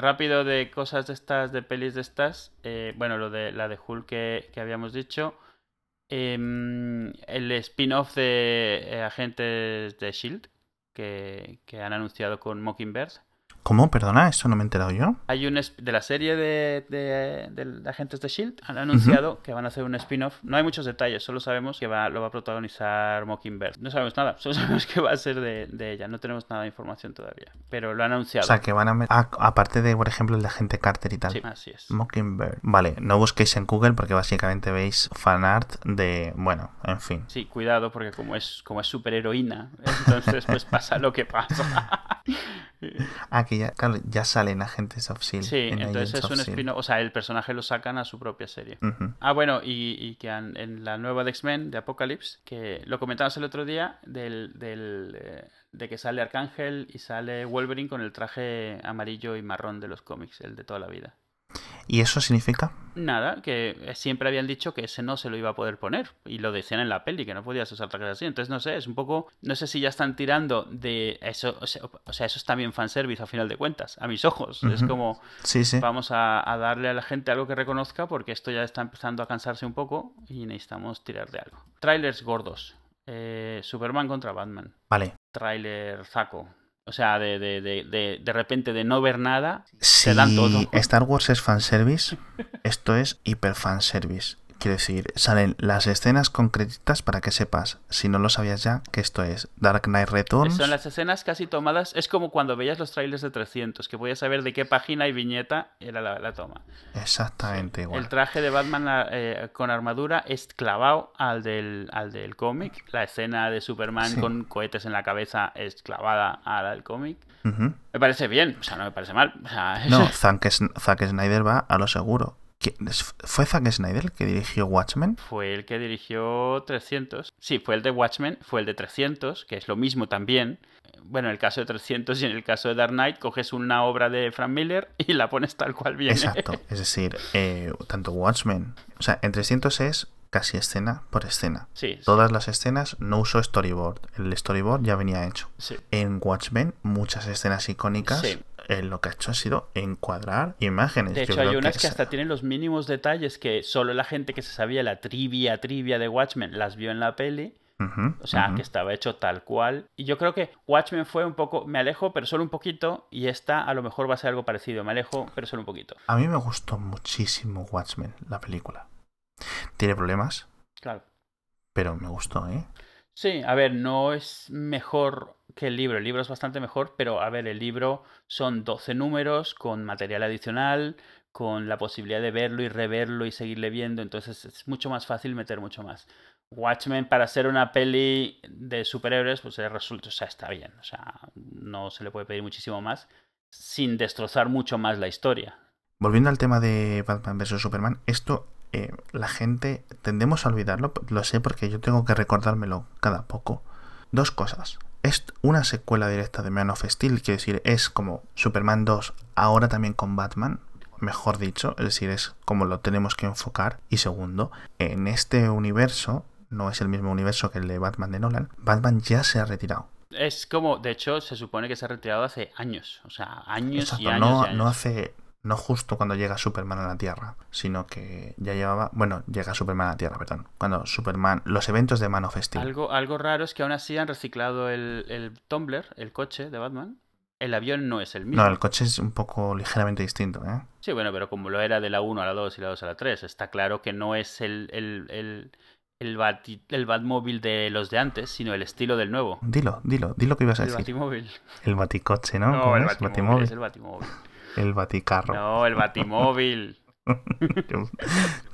Rápido de cosas de estas, de pelis de estas, eh, bueno, lo de la de Hulk que, que habíamos dicho. Em, el spin-off de eh, Agentes de Shield que, que han anunciado con Mockingbird. ¿Cómo? Perdona, eso no me he enterado yo. Hay un de la serie de, de- de Agentes de Shield han anunciado que van a hacer un spin-off. No hay muchos detalles, solo sabemos que va, lo va a protagonizar Mockingbird. No sabemos nada, solo sabemos que va a ser de, de ella. No tenemos nada de información todavía, pero lo han O anunciado. sea, que van a... met- ah, aparte de, por ejemplo, el de Agente Carter y tal. Sí, así es. Mockingbird. Vale, no busquéis en Google porque básicamente veis fanart de... Bueno, en fin. Sí, cuidado porque como es como es superheroína, entonces pues pasa lo que pasa. Ah, que ya, claro, ya salen Agentes of S.H.I.E.L.D. Sí, E en entonces Agents es un S.H.I.E.L.D.. spin-off, o sea, el personaje lo sacan a su propia serie. Ah, bueno, y, y que han- en la nueva de X-Men, de Apocalypse, que lo comentamos el otro día, del, del, eh, de que sale Arcángel y sale Wolverine con el traje amarillo y marrón de los cómics, el de toda la vida. ¿Y eso significa? Nada, que eh, siempre habían dicho que ese no se lo iba a poder poner. Y lo decían en la peli, que no podías usar trajes así. Entonces, no sé, es un poco. No sé si ya están tirando de eso. O sea, o sea, eso es también fanservice a final de cuentas, a mis ojos. Es como. Sí, sí. Vamos a, a darle a la gente algo que reconozca porque esto ya está empezando a cansarse un poco y necesitamos tirar de algo. Trailers gordos. Eh, Superman contra Batman. Vale. Trailer zaco. O sea, de, de, de, de, repente de no ver nada, Si dan todo. Star Wars es fanservice, esto es hiper fanservice. Quiero decir, salen las escenas concretas para que sepas, si no lo sabías ya, que esto es Dark Knight Returns. son las escenas casi tomadas. Es como cuando veías los trailers de 300, que podías saber de qué página y viñeta era la, la toma. Exactamente igual. El traje de Batman eh, con armadura es clavado al del, al del cómic. La escena de Superman Sí. con cohetes en la cabeza es clavada a la del cómic. Me parece bien, o sea, no me parece mal. O sea, No, Zack Snyder va a lo seguro. ¿Qui- es- ¿Fue Zack Snyder el que dirigió Watchmen? Fue el que dirigió 300. Sí, fue el de Watchmen, fue el de 300, que es lo mismo también. Bueno, en el caso de 300 y en el caso de Dark Knight, coges una obra de Frank Miller y la pones tal cual viene. Exacto. Es decir, eh, tanto Watchmen. O sea, en 300 es casi escena por escena. Sí, sí, Todas las escenas no usó storyboard. El storyboard ya venía hecho. sí. En Watchmen, muchas escenas icónicas. Eh, lo que ha hecho ha sido encuadrar imágenes. De Yo hecho, hay unas que hasta tienen los mínimos detalles que solo la gente que se sabía la trivia, trivia de Watchmen las vio en la peli. O sea, que estaba hecho tal cual. Y yo creo que Watchmen fue un poco. Me alejo, pero solo un poquito. Y esta a lo mejor va a ser algo parecido. Me alejo, pero solo un poquito. A mí me gustó muchísimo Watchmen, la película. Tiene problemas, Claro. pero me gustó, ¿eh? Sí, a ver, no es mejor que el libro. El libro es bastante mejor, pero a ver, el libro son 12 números con material adicional, con la posibilidad de verlo y reverlo y seguirle viendo. Entonces es mucho más fácil meter mucho más. Watchmen, para ser una peli de superhéroes, pues resulta, o sea, está bien. O sea, no se le puede pedir muchísimo más sin destrozar mucho más la historia. Volviendo al tema de Batman vs. Superman, esto eh, la gente tendemos a olvidarlo, lo sé porque yo tengo que recordármelo cada poco. Dos cosas. Es una secuela directa de Man of Steel, quiere decir, es como Superman 2, ahora también con Batman, mejor dicho, es decir, es como lo tenemos que enfocar. Y segundo, en este universo, no es el mismo universo que el de Batman de Nolan, Batman ya se ha retirado. Es como, de hecho, se supone que se ha retirado hace años. O sea, años y Exacto, años. no, y años. no hace. No justo cuando llega Superman a la Tierra, sino que ya llevaba. Bueno, llega Superman a la Tierra, perdón. Cuando Superman. Los eventos de Man of Steel. Algo, algo raro es que aún así han reciclado el, el Tumbler, el coche de Batman. El avión no es el mismo. No, el coche es un poco ligeramente distinto, ¿eh? Sí, bueno, pero como lo era de la 1 a la 2 y la 2 a la 3, está claro que no es el, el, el, el, bati- el Batmóvil de los de antes, sino el estilo del nuevo. Dilo, dilo, dilo que ibas a El decir. Batimóvil. El baticoche, ¿no? No, ¿Cómo el Batimóvil. es el Batimóvil. El baticarro. No, el Batimóvil. yo,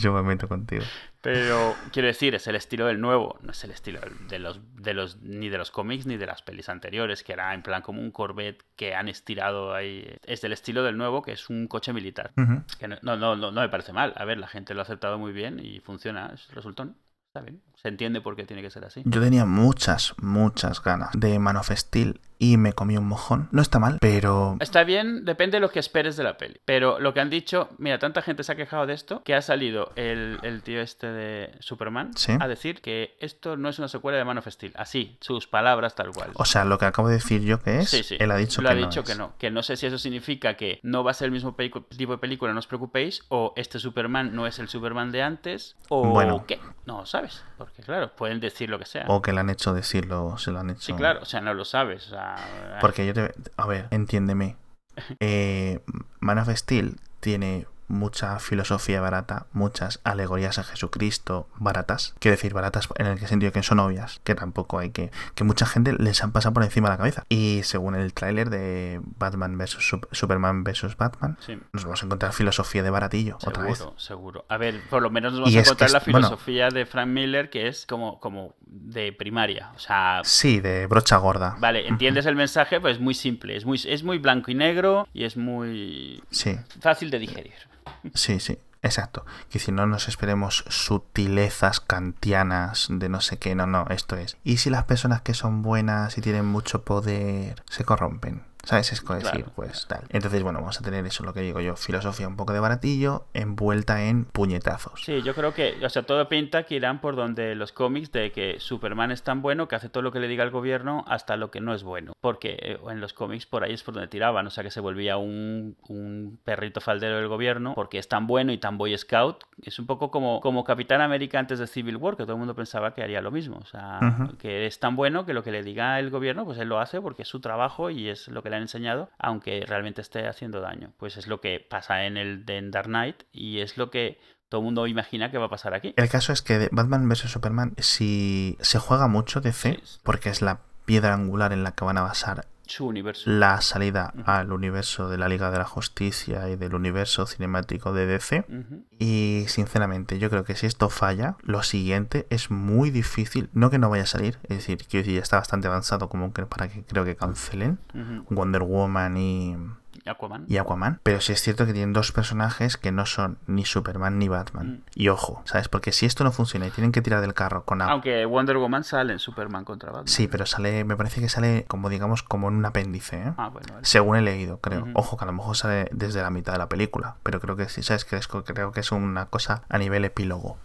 yo me meto contigo. Pero quiero decir, es el estilo del nuevo, no es el estilo de los, de los ni de los cómics ni de las pelis anteriores, que era en plan como un Corvette que han estirado ahí. Es del estilo del nuevo, que es un coche militar. Que no, no, no, no me parece mal. A ver, la gente lo ha aceptado muy bien y funciona, es resultón. Está bien. Se entiende por qué tiene que ser así. Yo tenía muchas, muchas ganas de Man of Steel y me comí un mojón. No está mal, pero... Está bien, depende de lo que esperes de la peli. Pero lo que han dicho, mira, tanta gente se ha quejado de esto que ha salido el, el tío este de Superman Sí. a decir que esto no es una secuela de Man of Steel. Así, sus palabras tal cual. O sea, lo que acabo de decir yo que es, Sí, sí. él ha dicho Lo que ha no dicho es. que no. Que no sé si eso significa que no va a ser el mismo tipo de película, no os preocupéis, o este Superman no es el Superman de antes, o Bueno. qué. No sabes. Porque claro, pueden decir lo que sea. O que le han hecho decirlo, se lo han hecho. Sí, claro, o sea, no lo sabes. o sea, Porque yo te... A ver, entiéndeme. Eh, Man of Steel tiene mucha filosofía barata, muchas alegorías a Jesucristo baratas. Quiero decir, baratas en el sentido que son obvias, que tampoco hay que... Que mucha gente les han pasado por encima de la cabeza. Y según el tráiler de Batman vs. Superman vs. Batman, Sí. nos vamos a encontrar filosofía de baratillo otra vez. Seguro, seguro. A ver, por lo menos nos vamos Y a es que encontrar la bueno. filosofía de Frank Miller, que es como, como de primaria. O sea, Sí, de brocha gorda. vale, entiendes el mensaje, pues es muy simple. Es muy, es muy blanco y negro y es muy Sí, fácil de digerir. Sí, sí. Exacto. Que si no nos esperemos sutilezas kantianas de no sé qué, no, no, esto es. Y si las personas que son buenas y tienen mucho poder se corrompen. ¿Sabes? Es como decir, Claro. pues tal. Entonces, bueno, vamos a tener eso, lo que digo yo, filosofía un poco de baratillo, envuelta en puñetazos. Sí, yo creo que, o sea, todo pinta que irán por donde los cómics de que Superman es tan bueno que hace todo lo que le diga el gobierno hasta lo que no es bueno. Porque eh, en los cómics por ahí es por donde tiraban, o sea, que se volvía un, un perrito faldero del gobierno porque es tan bueno y tan boy scout. Es un poco como, como Capitán América antes de Civil War, que todo el mundo pensaba que haría lo mismo. O sea, que es tan bueno que lo que le diga el gobierno, pues él lo hace porque es su trabajo y es lo que le han enseñado, aunque realmente esté haciendo daño. Pues es lo que pasa en el de Dark Knight y es lo que todo el mundo imagina que va a pasar aquí. El caso es que de Batman vs. Superman, si se juega mucho DC, Sí. porque es la piedra angular en la que van a basar Su universo. la salida al universo de la Liga de la Justicia y del universo cinemático de DC. Y sinceramente, yo creo que si esto falla, lo siguiente es muy difícil. No que no vaya a salir, es decir, decir, ya está bastante avanzado como que para que creo que cancelen. Wonder Woman y, Aquaman. y Aquaman. Pero sí es cierto que tienen dos personajes que no son ni Superman ni Batman. Mm. Y ojo, ¿sabes? Porque si esto no funciona y tienen que tirar del carro con Aquaman. Aunque Wonder Woman sale en Superman contra Batman. Sí, pero sale, me parece que sale como digamos como en un apéndice, ¿eh? Ah, bueno, vale. Según he leído, creo. Ojo, que a lo mejor sale desde la mitad de la película. Pero creo que sí, ¿sabes? Que es- creo que es una cosa a nivel epílogo.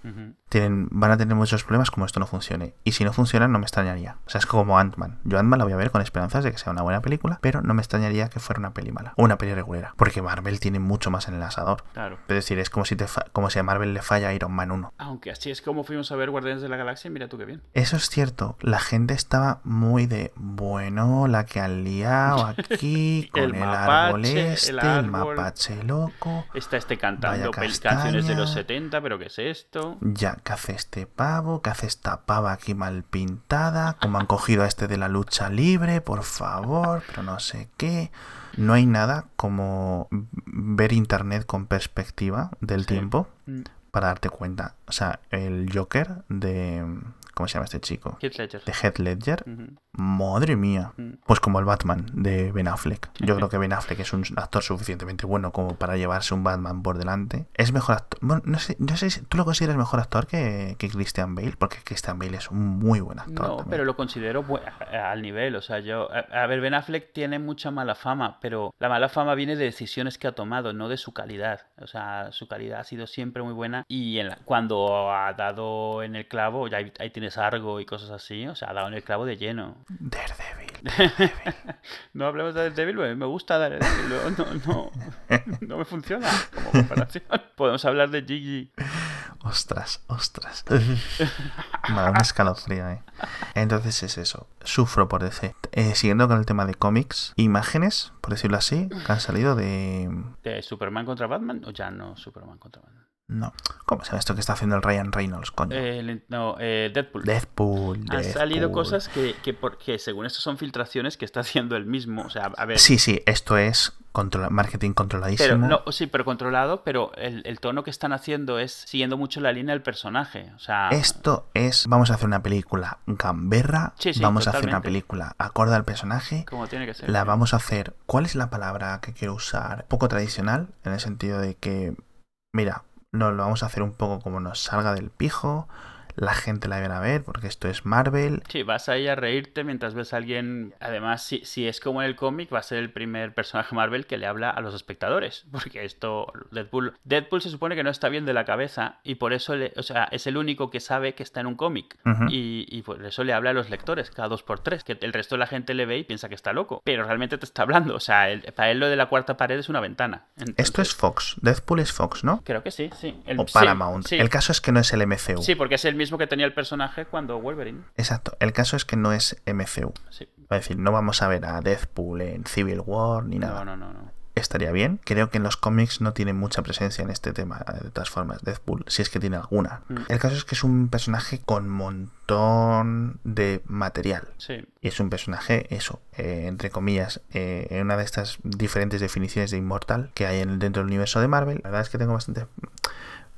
Tienen, van a tener muchos problemas como esto no funcione. Y si no funciona, no me extrañaría. O sea, es como Ant-Man. Yo Ant-Man la voy a ver con esperanzas de que sea una buena película, pero no me extrañaría que fuera una peli mala. O una peli regulera. Porque Marvel tiene mucho más en el asador. Claro. Es decir, es como si, te fa- como si a Marvel le falla Iron Man 1. Aunque así es como fuimos a ver Guardianes de la Galaxia, mira tú qué bien. Eso es cierto. La gente estaba muy de, bueno, la que han liado aquí, con El el, mapache, árbol este, el, árbol. mapache loco. Está este cantando canciones de los castaña. 70, pero ¿qué es esto? Ya, ¿qué hace este pavo? ¿Qué hace esta pava aquí mal pintada? ¿Cómo han cogido a este de la lucha libre? Por favor, pero no sé qué. No hay nada como ver internet con perspectiva del Sí. tiempo Mm. para darte cuenta. O sea, el Joker de... ¿Cómo se llama este chico? Heath Ledger. De Heath Ledger. Madre mía. Pues como el Batman de Ben Affleck. Yo creo que Ben Affleck es un actor suficientemente bueno como para llevarse un Batman por delante. Es mejor actor. Bueno, no sé, no sé si tú lo consideras mejor actor que, que Christian Bale, porque Christian Bale es un muy buen actor. No, también. pero lo considero al nivel. O sea, yo. A, a ver, Ben Affleck tiene mucha mala fama, pero la mala fama viene de decisiones que ha tomado, no de su calidad. O sea, su calidad ha sido siempre muy buena. Y en la- cuando ha dado en el clavo, ya ahí, ahí tienes Argo y cosas así. O sea, ha dado en el clavo de lleno. Daredevil. No hablemos de Daredevil, me gusta Daredevil. No, no, no, no me funciona como comparación. Podemos hablar de Gigi. Ostras, ostras. Me da un escalofrío, eh. Entonces es eso. Sufro por DC. Eh, siguiendo con el tema de cómics, imágenes, por decirlo así, que han salido de. ¿De Superman contra Batman o ya no Superman contra Batman? No. ¿Cómo se llama esto que está haciendo el Ryan Reynolds, coño? Eh, no, eh, Deadpool. Deadpool. Han salido cosas que, que, por- que según esto son filtraciones que está haciendo él mismo. O sea, a ver. Sí, sí, esto es controla- marketing controladísimo. Pero, no, sí, pero controlado, pero el, el tono que están haciendo es siguiendo mucho la línea del personaje. O sea, Esto es, vamos a hacer una película gamberra, Sí, sí, vamos a hacer una película acorde al personaje, como tiene que ser. la vamos a hacer, ¿cuál es la palabra que quiero usar? Poco tradicional, en el sentido de que, mira, no lo vamos a hacer un poco como nos salga del pijo, la gente la viene a ver porque esto es Marvel. Sí, vas ahí a reírte mientras ves a alguien. Además, si, si es como en el cómic, va a ser el primer personaje Marvel que le habla a los espectadores. Porque esto, Deadpool. Deadpool se supone que no está bien de la cabeza y por eso, le, o sea, es el único que sabe que está en un cómic. Y, y por eso le habla a los lectores cada dos por tres. Que el resto de la gente le ve y piensa que está loco. Pero realmente te está hablando. O sea, el- para él lo de la cuarta pared es una ventana. Esto es Fox. Deadpool es Fox, ¿no? Creo que sí, sí. El- O sí, Paramount. Sí, El caso es que no es el MCU. Sí, porque es el mismo que tenía el personaje cuando Wolverine. Exacto. El caso es que no es MCU. Sí. Es decir, no vamos a ver a Deadpool en Civil War ni nada. No, no, no, no. Estaría bien. Creo que en los cómics no tiene mucha presencia en este tema, de todas formas, Deadpool, si es que tiene alguna. Mm. El caso es que es un personaje con montón de material. Sí. Y es un personaje, eso, eh, entre comillas, eh, en una de estas diferentes definiciones de inmortal que hay en, dentro del universo de Marvel. La verdad es que tengo bastante...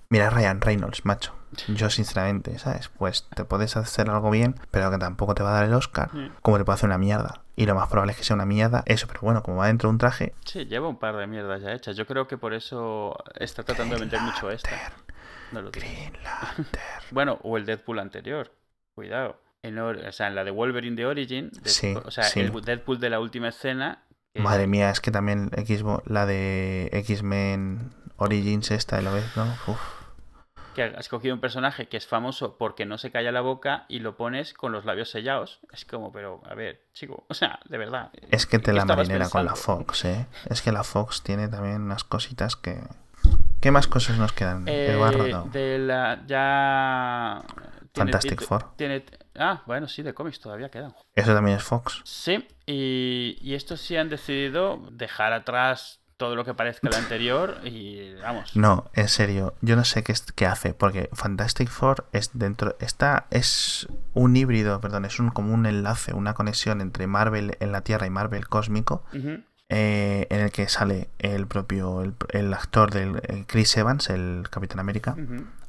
Mira, Ryan Reynolds, macho. Yo, sinceramente, ¿sabes? Pues te puedes hacer algo bien, pero que tampoco te va a dar el Oscar, Sí. como te puede hacer una mierda. Y lo más probable es que sea una mierda, eso, pero bueno, como va dentro de un traje, Sí, lleva un par de mierdas ya hechas. Yo creo que por eso está tratando de vender mucho esta. No lo. Green. Bueno, o el Deadpool anterior. Cuidado. En, o sea, en la de Wolverine de Origin. Sí, o sea, sí. el Deadpool de la última escena. Madre mía, es que también la de X-Men Origins esta, ¿lo ves? ¿No? Uf. que has cogido un personaje que es famoso porque no se calla la boca y lo pones con los labios sellados. Es como, pero, a ver, chico, o sea, de verdad. Es que ¿qué te la marinera con la? Fox, ¿eh? Es que la Fox tiene también unas cositas que... ¿Qué más cosas nos quedan? Eh, Eduardo. de la ya Fantastic Four. tiene ah bueno sí de cómics todavía quedan Eso también es Fox. sí y, y estos sí han decidido dejar atrás todo lo que parezca lo anterior y vamos No, en serio, yo no sé qué, es- qué hace, porque Fantastic Four es dentro, está, es un híbrido, perdón, es un, como un enlace, una conexión entre Marvel en la Tierra y Marvel cósmico, eh, en el que sale el propio, el, el actor del Chris Evans, el Capitán América,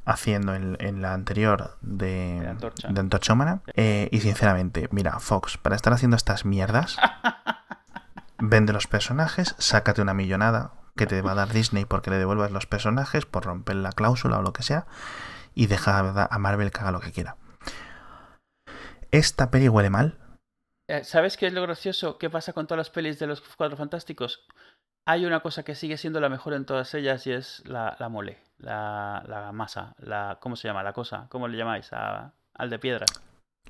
haciendo en, en la anterior de, De Antorcha. de Antorcha Humana. Eh, y sinceramente, mira, Fox, para estar haciendo estas mierdas, vende los personajes, sácate una millonada que te va a dar Disney porque le devuelvas los personajes por romper la cláusula o lo que sea, y deja a Marvel que haga lo que quiera. Esta peli huele mal. Eh, ¿Sabes qué es lo gracioso? ¿Qué pasa con todas las pelis de los Cuatro Fantásticos? Hay una cosa que sigue siendo la mejor en todas ellas y es la, la mole, la, la masa, la ¿cómo se llama? La cosa, ¿cómo le llamáis? A- al de piedra.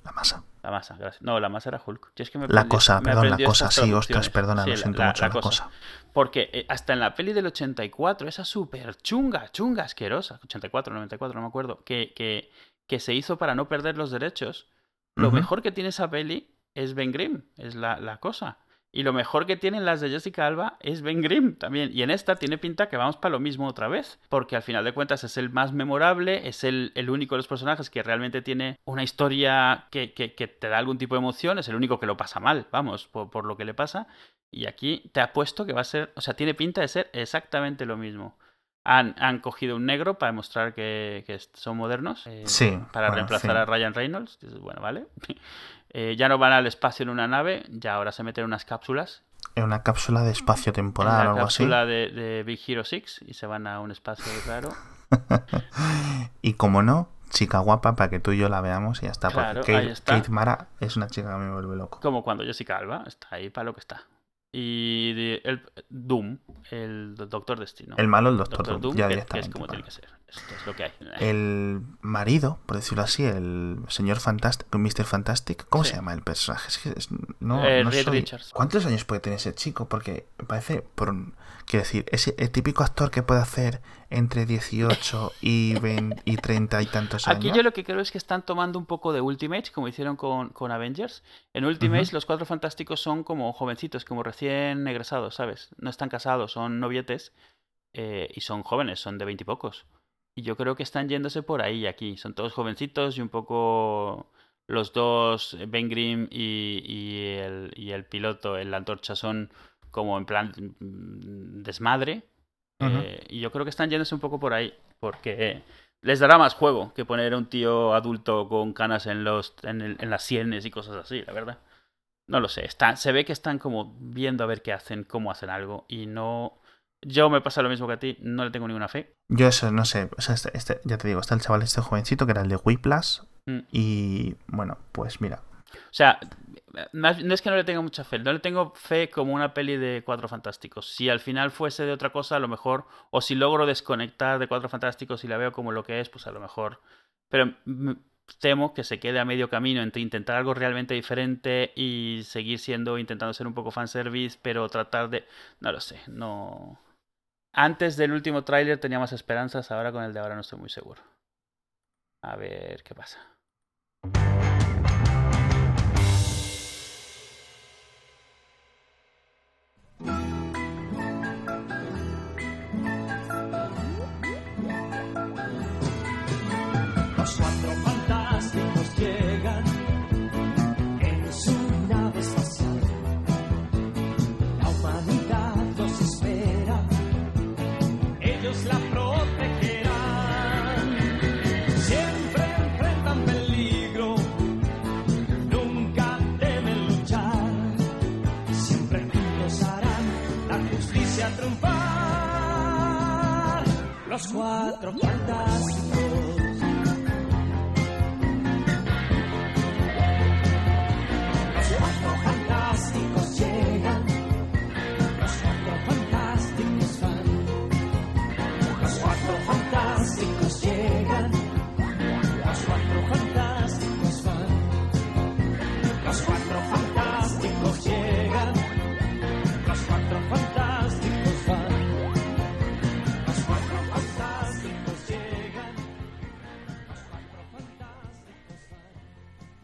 La masa. La masa, gracias. No, la masa era Hulk. Yo es que me La cosa, me perdón, la cosa, sí, ostras, perdona, Sí, lo siento la- mucho, la la cosa. cosa. Porque eh, hasta en la peli del 84, esa súper chunga, chunga, asquerosa, 84, 94, no me acuerdo, que, que, que se hizo para no perder los derechos, lo mejor que tiene esa peli es Ben Grimm, es la, la cosa. Y lo mejor que tienen las de Jessica Alba es Ben Grimm también. Y en esta tiene pinta que vamos para lo mismo otra vez. Porque al final de cuentas es el más memorable, es el, el único de los personajes que realmente tiene una historia que, que- que te da algún tipo de emoción, es el único que lo pasa mal, vamos, por, por lo que le pasa. Y aquí te apuesto que va a ser, o sea, tiene pinta de ser exactamente lo mismo. Han, han cogido un negro para demostrar que, que son modernos. eh, Sí, Para bueno, reemplazar sí. a Ryan Reynolds. Bueno, vale. Eh, ya no van al espacio en una nave, ya ahora se meten en unas cápsulas. En una cápsula de espacio temporal o algo así. cápsula de, de Big Hero 6 y se van a un espacio raro. y como no, chica guapa para que tú y yo la veamos y ya está. Claro, porque Kate, está. Kate Mara es una chica que me vuelve loco. Como cuando Jessica Alba está ahí para lo que está. Y de- el Doom, el Doctor Destino. El malo, el Doctor, Doctor Doom, Doom, ya que, directamente. es como vale. tiene que ser. Esto es lo que hay. El marido, por decirlo así, el señor Fantastic, Mr. Fantastic, ¿cómo Sí. se llama el personaje? Es que es- no, Eh, no soy- Richards. ¿Cuántos años puede tener ese chico? Porque me parece, por un- quiero decir, es el típico actor que puede hacer entre 18 y, 20 y 30 y tantos años. Aquí yo lo que creo es que están tomando un poco de Ultimates, como hicieron con, con Avengers. En Ultimates Ujú. los cuatro fantásticos son como jovencitos, como recién egresados, ¿sabes? No están casados, son novietes eh, y son jóvenes, son de veintipocos. Y yo creo que están yéndose por ahí aquí. Son todos jovencitos y un poco los dos, Ben Grimm y, y el, y el piloto, el antorcha, son como en plan mm, desmadre. Ujú. Eh, y yo creo que están yéndose un poco por ahí, porque les dará más juego que poner a un tío adulto con canas en, los, en, el- en las sienes y cosas así, la verdad. No lo sé, están, se ve que están como viendo a ver qué hacen, cómo hacen algo, y no, Yo me pasa lo mismo que a ti, no le tengo ninguna fe. Yo eso, no sé, o sea, este, este- ya te digo, está el chaval este jovencito que era el de Whiplash Mm. y bueno, pues mira, O sea, no es que no le tenga mucha fe, no le tengo fe como una peli de Cuatro Fantásticos. Si al final fuese de otra cosa, a lo mejor, o si logro desconectar de Cuatro Fantásticos y la veo como lo que es, pues a lo mejor. Pero temo que se quede a medio camino entre intentar algo realmente diferente y seguir siendo, intentando ser un poco fanservice, pero tratar de... No lo sé, no... Antes del último tráiler tenía más esperanzas, ahora con el de ahora no estoy muy seguro. A ver qué pasa.